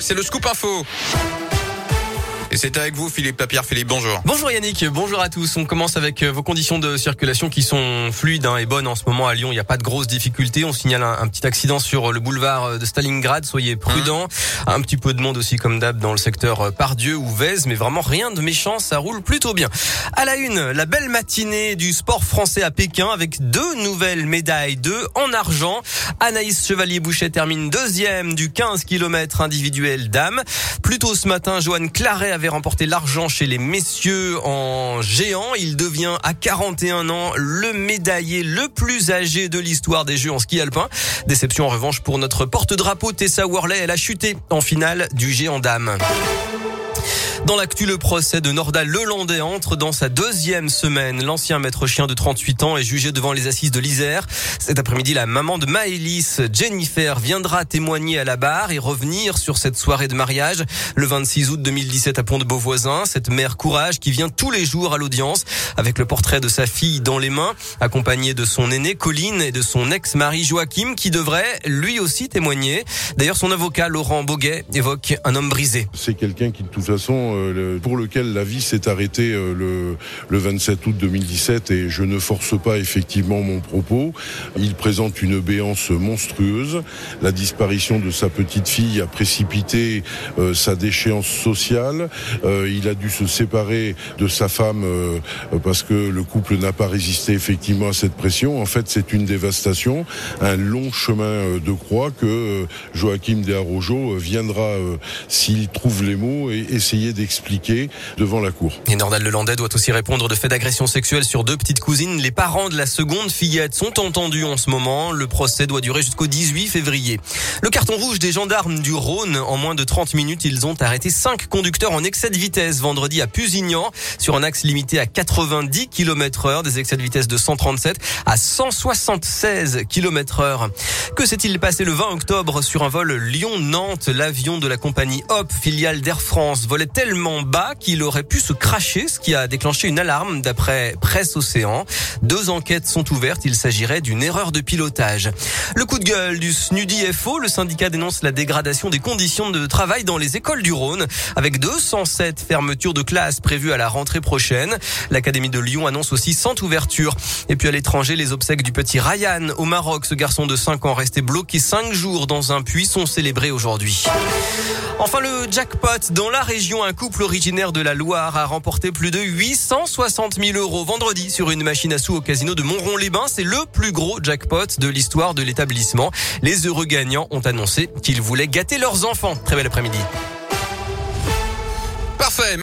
c'est le Scoop Info. Et c'est avec vous, Philippe Papierre. Philippe, bonjour. Bonjour Yannick, bonjour à tous. On commence avec euh, vos conditions de circulation qui sont fluides hein, et bonnes en ce moment à Lyon. Il n'y a pas de grosses difficultés. On signale un, petit accident sur le boulevard euh, de Stalingrad. Soyez prudents. Mmh. Un petit peu de monde aussi comme d'hab dans le secteur euh, Pardieu ou Vèze, mais vraiment rien de méchant. Ça roule plutôt bien. À la une, la belle matinée du sport français à Pékin avec deux nouvelles médailles, deux en argent. Anaïs Chevalier-Boucher termine deuxième du 15 km individuel dames. Plus tôt ce matin, Joanne Claret avait remporté l'argent chez les messieurs en géant. Il devient à 41 ans le médaillé le plus âgé de l'histoire des Jeux en ski alpin. Déception en revanche pour notre porte-drapeau Tessa Worley. Elle a chuté en finale du géant dame. Dans l'actu, le procès de Nordal Lelandais entre dans sa deuxième semaine. L'ancien maître chien de 38 ans est jugé devant les assises de l'Isère. Cet après-midi, la maman de Maëlys, Jennifer, viendra témoigner à la barre et revenir sur cette soirée de mariage le 26 août 2017 à Pont-de-Beauvoisin. Cette mère courage qui vient tous les jours à l'audience avec le portrait de sa fille dans les mains, accompagnée de son aîné Colline et de son ex-mari Joachim qui devrait lui aussi témoigner. D'ailleurs, son avocat Laurent Boguet évoque un homme brisé. C'est quelqu'un qui de toute façon euh, pour lequel la vie s'est arrêtée euh, le, le 27 août 2017 et je ne force pas effectivement mon propos. Il présente une béance monstrueuse. La disparition de sa petite fille a précipité euh, sa déchéance sociale. il a dû se séparer de sa femme parce que le couple n'a pas résisté effectivement à cette pression. En fait, c'est une dévastation, un long chemin de croix que Joachim de viendra, s'il trouve les mots, et essayer d'expliquer devant la cour. Et Nordal Lelandais doit aussi répondre de faits d'agression sexuelle sur deux petites cousines. Les parents de la seconde fillette sont entendus en ce moment. Le procès doit durer jusqu'au 18 février. Le carton rouge des gendarmes du Rhône. En moins de 30 minutes, ils ont arrêté cinq conducteurs en excès de vitesse vendredi à Pusignan sur un axe limité à 90 km heure, des excès de vitesse de 137 à 176 km heure. Que s'est-il passé le 20 octobre sur un vol Lyon-Nantes? L'avion de la compagnie Hop, filiale d'Air France, volait tellement bas qu'il aurait pu se cracher, ce qui a déclenché une alarme d'après Presse Océan. Deux enquêtes sont ouvertes. Il s'agirait d'une erreur de pilotage. Le coup de gueule du SNUDI FO, le syndicat dénonce la dégradation des conditions de travail dans les écoles du Rhône, avec 207 fermetures de classes prévues à la rentrée prochaine. L'Académie de Lyon annonce aussi 100 ouvertures. Et puis à l'étranger, les obsèques du petit Ryan au Maroc, ce garçon de 5 ans resté bloqué 5 jours dans un puits sont célébrés aujourd'hui. Enfin, le jackpot dans la région, le couple originaire de la Loire a remporté plus de 860 000 euros vendredi sur une machine à sous au casino de Montrond-les-Bains. C'est le plus gros jackpot de l'histoire de l'établissement. Les heureux gagnants ont annoncé qu'ils voulaient gâter leurs enfants. Très bel après-midi. Parfait.